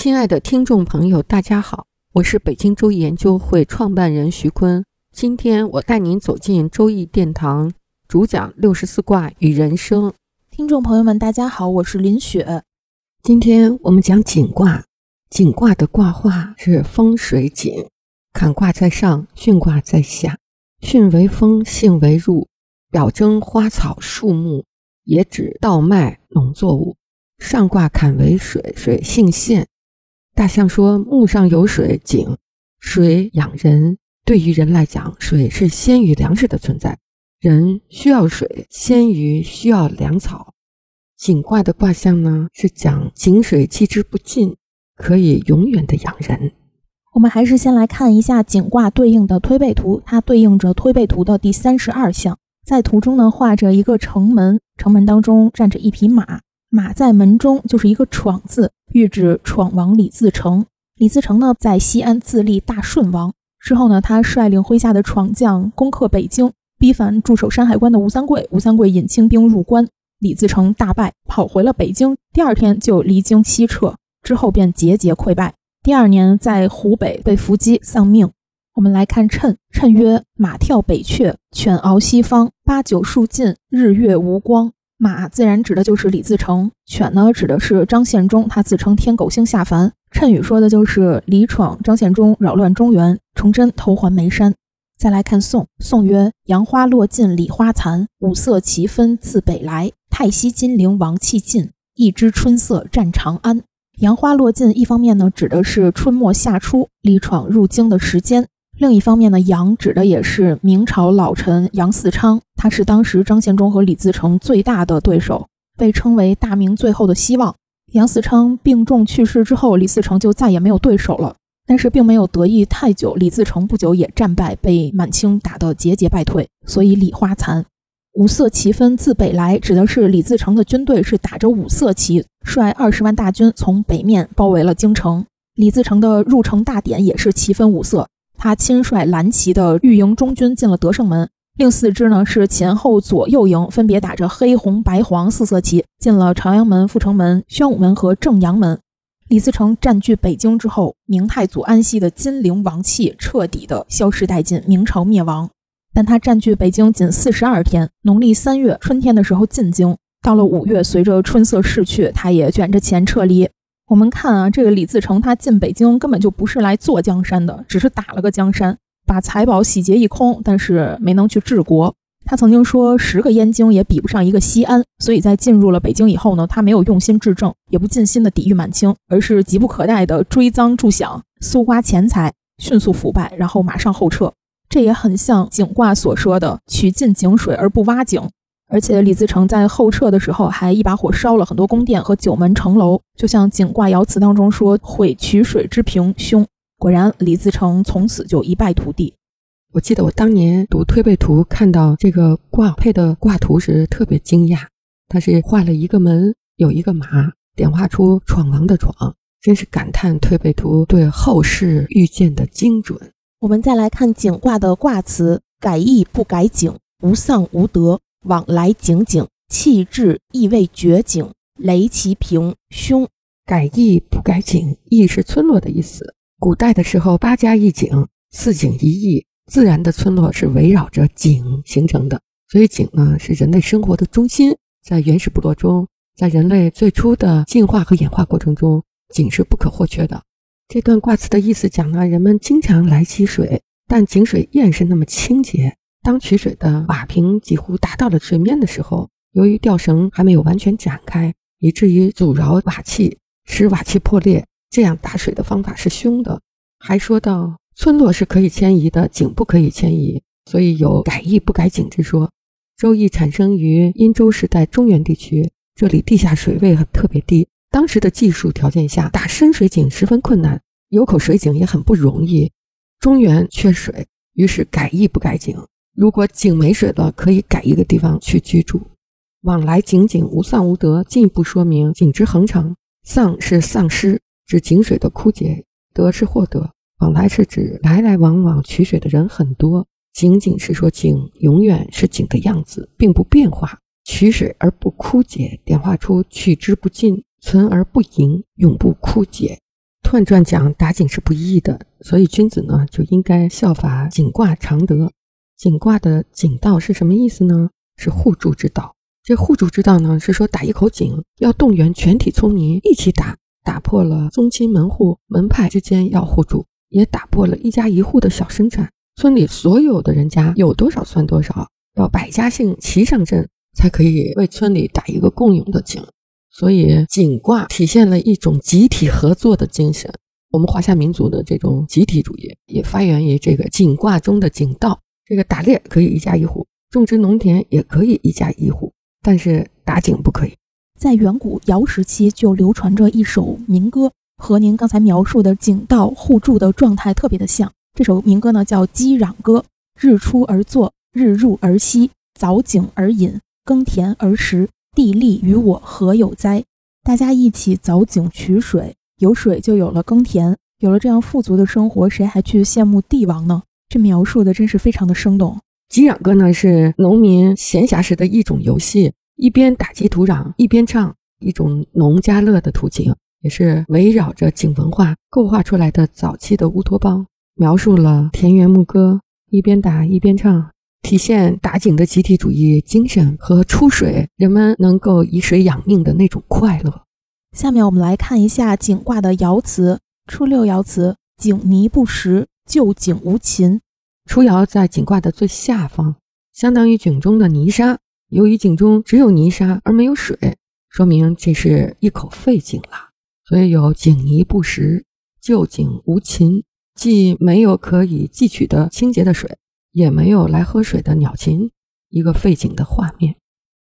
亲爱的听众朋友，大家好，我是北京周易研究会创办人徐坤。今天我带您走进周易殿堂，主讲六十四卦与人生。听众朋友们，大家好，我是林雪。今天我们讲景卦，景卦的卦画是风水景，坎卦在上，巽卦在下。巽为风，性为入，表征花草树木，也指稻麦农作物。上卦坎为水，水性陷。大象说：“木上有水井，水养人。对于人来讲，水是先于粮食的存在。人需要水，先于需要粮草。井卦的卦象呢，是讲井水积之不尽，可以永远的养人。我们还是先来看一下井卦对应的推背图，它对应着推背图的第三十二象。在图中呢，画着一个城门，城门当中站着一匹马，马在门中就是一个闯字。”喻指闯王李自成。李自成呢，在西安自立大顺王之后呢，他率领麾下的闯将攻克北京，逼反驻守山海关的吴三桂。吴三桂引清兵入关，李自成大败，跑回了北京。第二天就离京西撤，之后便节节溃败。第二年在湖北被伏击丧命。我们来看谶，谶曰：马跳北阙，犬翱西方，八九数尽，日月无光。马自然指的就是李自成，犬呢指的是张献忠，他自称天狗星下凡。谶语说的就是李闯、张献忠扰乱中原，崇祯偷还眉山。再来看宋，宋曰：杨花落尽李花残，五色齐分自北来。太息金陵王气尽，一枝春色占长安。杨花落尽，一方面呢指的是春末夏初李闯入京的时间。另一方面呢，杨指的也是明朝老臣杨嗣昌，他是当时张献忠和李自成最大的对手，被称为大明最后的希望。杨嗣昌病重去世之后，李自成就再也没有对手了。但是并没有得意太久，李自成不久也战败，被满清打得节节败退。所以李花残，五色旗分自北来，指的是李自成的军队是打着五色旗，率二十万大军从北面包围了京城。李自成的入城大典也是旗分五色。他亲率蓝旗的御营中军进了德胜门，另四支呢是前后左右营，分别打着黑红白黄四色旗，进了朝阳门、阜成门、宣武门和正阳门。李自成占据北京之后，明太祖安息的金陵王气彻底的消失殆尽，明朝灭亡。但他占据北京仅四十二天，农历三月春天的时候进京，到了五月，随着春色逝去，他也卷着钱撤离。我们看啊，这个李自成他进北京根本就不是来坐江山的，只是打了个江山，把财宝洗劫一空，但是没能去治国。他曾经说，十个燕京也比不上一个西安。所以在进入了北京以后呢，他没有用心治政，也不尽心的抵御满清，而是急不可待的追赃助饷，搜刮钱财，迅速腐败，然后马上后撤。这也很像井卦所说的“取尽井水而不挖井”。而且李自成在后撤的时候，还一把火烧了很多宫殿和九门城楼，就像景卦爻辞当中说：“毁渠水之平凶。”果然，李自成从此就一败涂地。我记得我当年读推背图，看到这个卦配的卦图时特别惊讶，他是画了一个门，有一个马，点画出闯王的闯，真是感叹推背图对后世预见的精准。我们再来看景卦的卦辞：“改易不改景，无丧无得。”往来井井，气质意味绝井，雷其平凶。改易不改井，易是村落的意思。古代的时候，八家一井，四井一邑，自然的村落是围绕着井形成的。所以井呢，是人类生活的中心。在原始部落中，在人类最初的进化和演化过程中，井是不可或缺的。这段卦辞的意思讲呢，人们经常来汲水，但井水依然是那么清洁。当取水的瓦瓶几乎达到了水面的时候，由于吊绳还没有完全展开，以至于阻挠瓦器，使瓦器破裂。这样打水的方法是凶的。还说到村落是可以迁移的，井不可以迁移，所以有改易不改井之说。周易产生于殷周时代中原地区，这里地下水位特别低，当时的技术条件下打深水井十分困难，有口水井也很不容易。中原缺水，于是改邑不改井。如果井没水了，可以改一个地方去居住。往来井井无丧无德，进一步说明井之恒长。丧是丧失，指井水的枯竭；得是获得。往来是指来来往往取水的人很多。井井是说井永远是井的样子，并不变化。取水而不枯竭，点化出取之不尽，存而不盈，永不枯竭。《彖传》讲打井是不易的，所以君子呢就应该效法井卦常德。井卦的井道是什么意思呢？是互助之道。这互助之道呢，是说打一口井要动员全体村民一起打，打破了宗亲门户门派之间要互助，也打破了一家一户的小生产。村里所有的人家有多少算多少，要百家姓齐上阵。才可以为村里打一个共用的井，所以井卦体现了一种集体合作的精神。我们华夏民族的这种集体主义也发源于这个井卦中的井道。这个打猎可以一家一户，种植农田也可以一家一户，但是打井不可以。在远古尧时期就流传着一首民歌，和您刚才描述的井道互助的状态特别的像。这首民歌呢叫《击壤歌》：日出而作，日入而息，凿井而饮。耕田而食，地利与我何有哉？大家一起凿井取水，有水就有了耕田，有了这样富足的生活，谁还去羡慕帝王呢？这描述的真是非常的生动。击壤歌呢是农民闲暇时的一种游戏，一边打击土壤，一边唱，一种农家乐的途径，也是围绕着井文化构画出来的早期的乌托邦，描述了田园牧歌，一边打一边唱。体现打井的集体主义精神和出水，人们能够以水养命的那种快乐。下面我们来看一下井卦的爻辞。初六爻辞：井泥不实，旧井无禽。初爻在井卦的最下方，相当于井中的泥沙。由于井中只有泥沙而没有水，说明这是一口废井了。所以有井泥不食，旧井无禽，既没有可以汲取的清洁的水。也没有来喝水的鸟禽，一个废井的画面，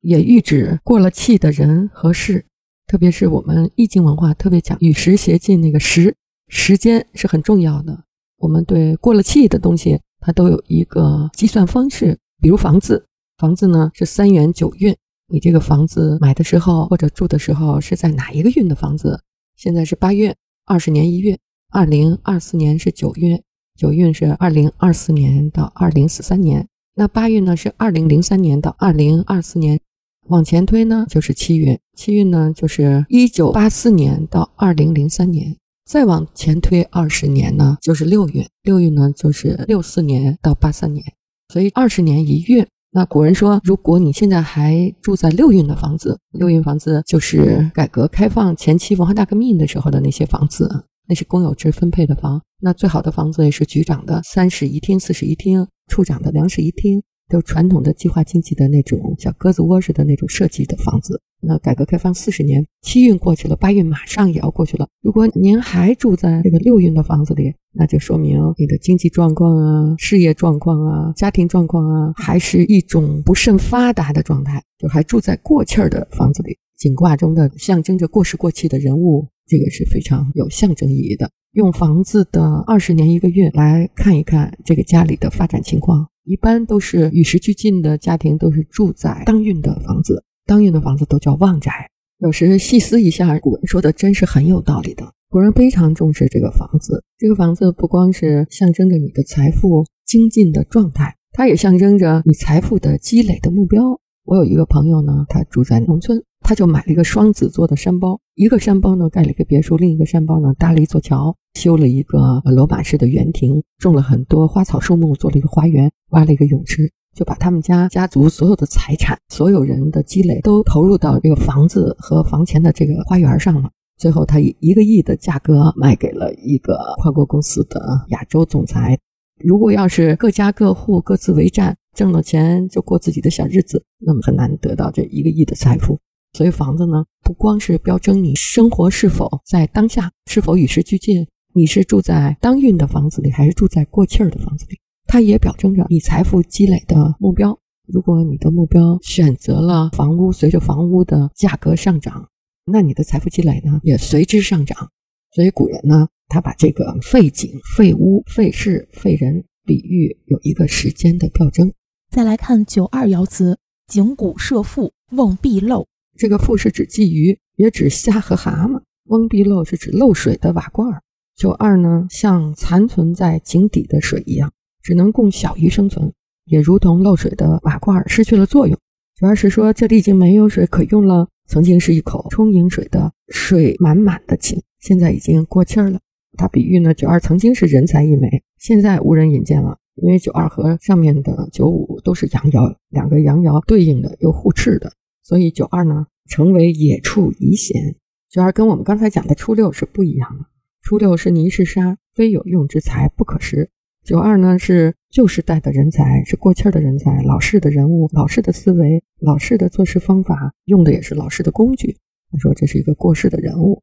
也喻指过了气的人和事。特别是我们易经文化特别讲与时偕进，那个时时间是很重要的。我们对过了气的东西，它都有一个计算方式。比如房子，房子呢是三元九运，你这个房子买的时候或者住的时候是在哪一个运的房子？现在是八月二十年一月，二零二四年是九月。九运是二零二四年到二零四三年，那八运呢是二零零三年到二零二四年，往前推呢就是七运，七运呢就是一九八四年到二零零三年，再往前推二十年呢就是六运，六运呢就是六四年到八三年，所以二十年一运。那古人说，如果你现在还住在六运的房子，六运房子就是改革开放前期文化大革命的时候的那些房子。那是公有制分配的房，那最好的房子也是局长的三室一厅、四室一厅，处长的两室一厅，都传统的计划经济的那种小鸽子窝似的那种设计的房子。那改革开放四十年，七运过去了，八运马上也要过去了。如果您还住在这个六运的房子里，那就说明你的经济状况啊、事业状况啊、家庭状况啊，还是一种不甚发达的状态，就还住在过气儿的房子里。井卦中的象征着过时过气的人物。这个是非常有象征意义的。用房子的二十年一个月来看一看这个家里的发展情况，一般都是与时俱进的家庭，都是住在当运的房子。当运的房子都叫旺宅。有时细思一下，古人说的真是很有道理的。古人非常重视这个房子，这个房子不光是象征着你的财富精进的状态，它也象征着你财富的积累的目标。我有一个朋友呢，他住在农村。他就买了一个双子座的山包，一个山包呢盖了一个别墅，另一个山包呢搭了一座桥，修了一个罗马式的园亭，种了很多花草树木，做了一个花园，挖了一个泳池，就把他们家家族所有的财产、所有人的积累都投入到这个房子和房前的这个花园上了。最后，他以一个亿的价格卖给了一个跨国公司的亚洲总裁。如果要是各家各户各自为战，挣了钱就过自己的小日子，那么很难得到这一个亿的财富。所以房子呢，不光是标征你生活是否在当下，是否与时俱进，你是住在当运的房子里，还是住在过气儿的房子里，它也表征着你财富积累的目标。如果你的目标选择了房屋，随着房屋的价格上涨，那你的财富积累呢也随之上涨。所以古人呢，他把这个废井、废屋、废事、废人比喻有一个时间的表征。再来看九二爻辞：井谷设覆，瓮必漏。这个覆是指鲫鱼，也指虾和蛤蟆；瓮必漏是指漏水的瓦罐。九二呢，像残存在井底的水一样，只能供小鱼生存。也如同漏水的瓦罐失去了作用，主要是说这里已经没有水可用了。曾经是一口充盈水的水满满的井，现在已经过气儿了。他比喻呢，九二曾经是人才一枚，现在无人引荐了。因为九二和上面的九五都是阳爻，两个阳爻对应的又互斥的，所以九二呢成为野畜遗贤。九二跟我们刚才讲的初六是不一样的，初六是泥是沙，非有用之才不可食。九二呢是旧时代的人才，是过气儿的人才，老式的人物，老式的思维，老式的做事方法，用的也是老式的工具。他说这是一个过世的人物。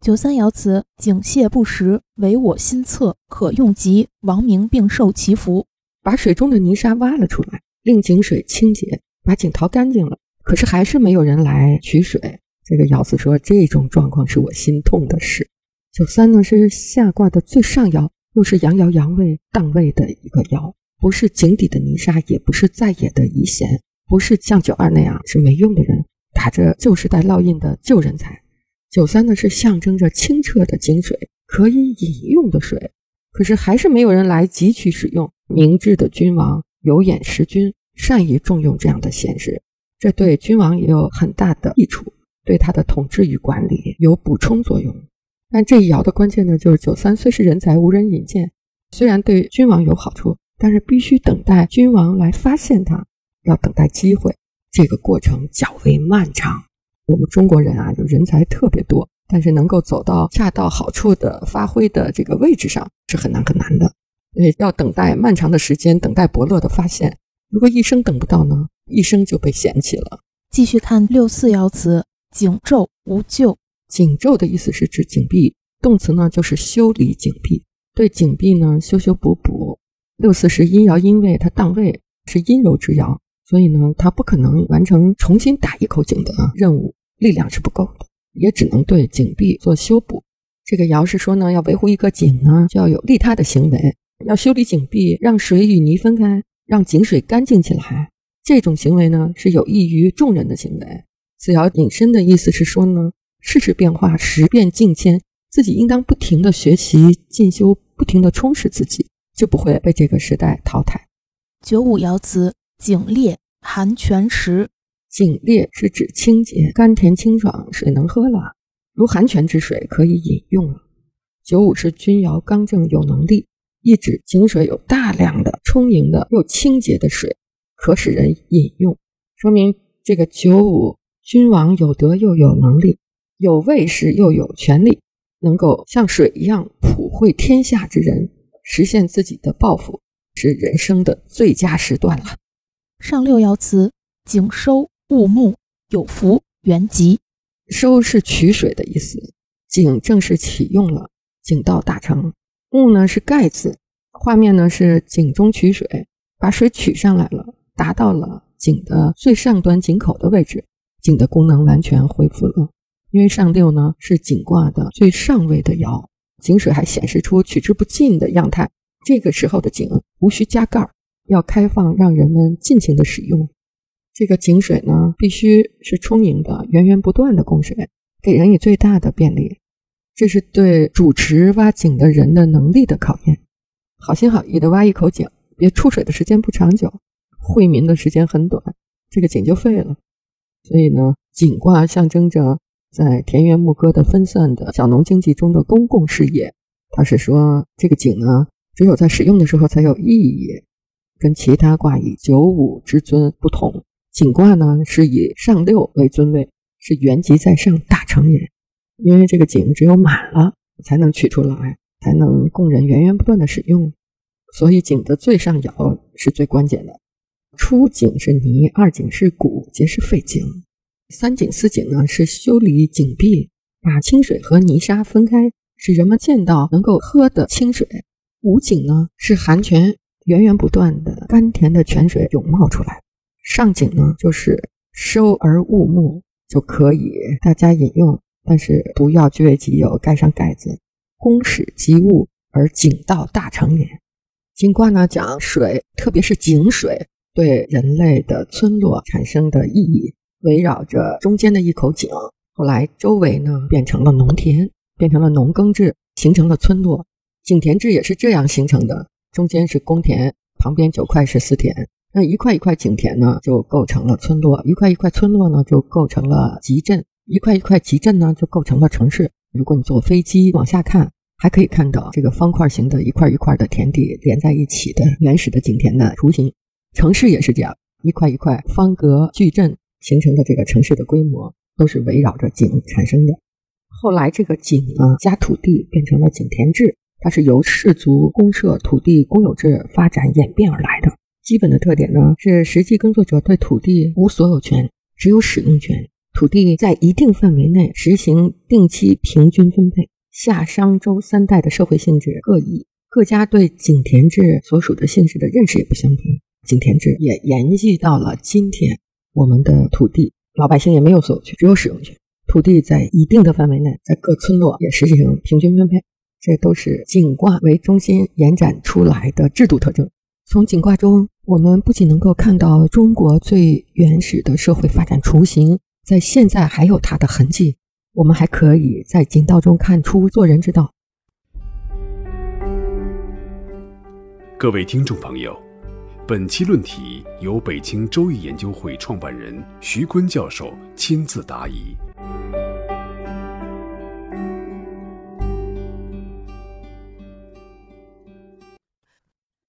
九三爻辞：井泄不实，唯我心恻，可用极，王明并受其福。把水中的泥沙挖了出来，令井水清洁，把井淘干净了，可是还是没有人来取水。这个爻辞说这种状况是我心痛的事。九三呢是下卦的最上爻。又是阳爻阳位当位的一个爻，不是井底的泥沙，也不是在野的遗贤，不是像九二那样是没用的人，打着旧时代烙印的旧人才。九三呢是象征着清澈的井水，可以饮用的水，可是还是没有人来汲取使用。明智的君王有眼识君，善于重用这样的贤士，这对君王也有很大的益处，对他的统治与管理有补充作用。但这一爻的关键呢，就是九三虽是人才，无人引荐，虽然对君王有好处，但是必须等待君王来发现他，要等待机会，这个过程较为漫长。我们中国人啊，就人才特别多，但是能够走到恰到好处的发挥的这个位置上，是很难很难的。所以要等待漫长的时间，等待伯乐的发现。如果一生等不到呢，一生就被嫌弃了。继续看六四爻辞：井皱无咎。井皱的意思是指井壁，动词呢就是修理井壁，对井壁呢修修补补。六四是阴爻阴位，它当位是阴柔之爻，所以呢它不可能完成重新打一口井的任务，力量是不够的，也只能对井壁做修补。这个爻是说呢，要维护一个井呢，就要有利他的行为，要修理井壁，让水与泥分开，让井水干净起来。这种行为呢是有益于众人的行为。此爻引申的意思是说呢。世事变化，时变境迁，自己应当不停的学习进修，不停的充实自己，就不会被这个时代淘汰。九五爻辞：井裂，寒泉实。井裂是指清洁、甘甜、清爽，水能喝了，如寒泉之水可以饮用了。九五是君爻刚正有能力，意指井水有大量的充盈的又清洁的水，可使人饮用，说明这个九五君王有德又有能力。有位势又有权力，能够像水一样普惠天下之人，实现自己的抱负，是人生的最佳时段了。上六爻辞：井收物木，有福元吉。收是取水的意思，井正式启用了，井道大成。木呢是盖字，画面呢是井中取水，把水取上来了，达到了井的最上端井口的位置，井的功能完全恢复了。因为上六呢是井卦的最上位的爻，井水还显示出取之不尽的样态。这个时候的井无需加盖，要开放让人们尽情的使用。这个井水呢必须是充盈的、源源不断的供水，给人以最大的便利。这是对主持挖井的人的能力的考验。好心好意的挖一口井，别出水的时间不长久，惠民的时间很短，这个井就废了。所以呢，井卦象征着。在田园牧歌的分散的小农经济中的公共事业，他是说这个井呢，只有在使用的时候才有意义，跟其他卦以九五之尊不同。井卦呢是以上六为尊位，是元吉在上，大成也。因为这个井只有满了才能取出来，才能供人源源不断的使用，所以井的最上爻是最关键的。初井是泥，二井是谷，皆是废井。三井四井呢，是修理井壁，把清水和泥沙分开，使人们见到能够喝的清水。五井呢，是寒泉，源源不断的甘甜的泉水涌冒出来，上井呢，就是收而勿木，就可以大家饮用，但是不要据为己有，盖上盖子。公使及物而井道大成也。井卦呢讲水，特别是井水对人类的村落产生的意义，围绕着中间的一口井，后来周围呢变成了农田，变成了农耕制，形成了村落。井田制也是这样形成的，中间是公田，旁边九块是私田。那一块一块井田呢，就构成了村落；一块一块村落呢，就构成了集镇；一块一块集镇呢，就构成了城市。如果你坐飞机往下看，还可以看到这个方块形的一块一块的田地连在一起的原始的井田的雏形。城市也是这样，一块一块方格矩阵形成的这个城市的规模，都是围绕着井产生的。后来这个井呢，加土地变成了井田制，它是由氏族公社土地公有制发展演变而来的。基本的特点呢，是实际耕作者对土地无所有权，只有使用权。土地在一定范围内实行定期平均分配。夏商周三代的社会性质各异，各家对井田制所属的性质的认识也不相同。井田制也延续到了今天，我们的土地老百姓也没有所有权，只有使用权。土地在一定的范围内，在各村落也实行平均分配，这都是井卦为中心延展出来的制度特征。从井卦中，我们不仅能够看到中国最原始的社会发展雏形，在现在还有它的痕迹。我们还可以在井道中看出做人之道。各位听众朋友，本期论题由北京周易研究会创办人徐坤教授亲自答疑。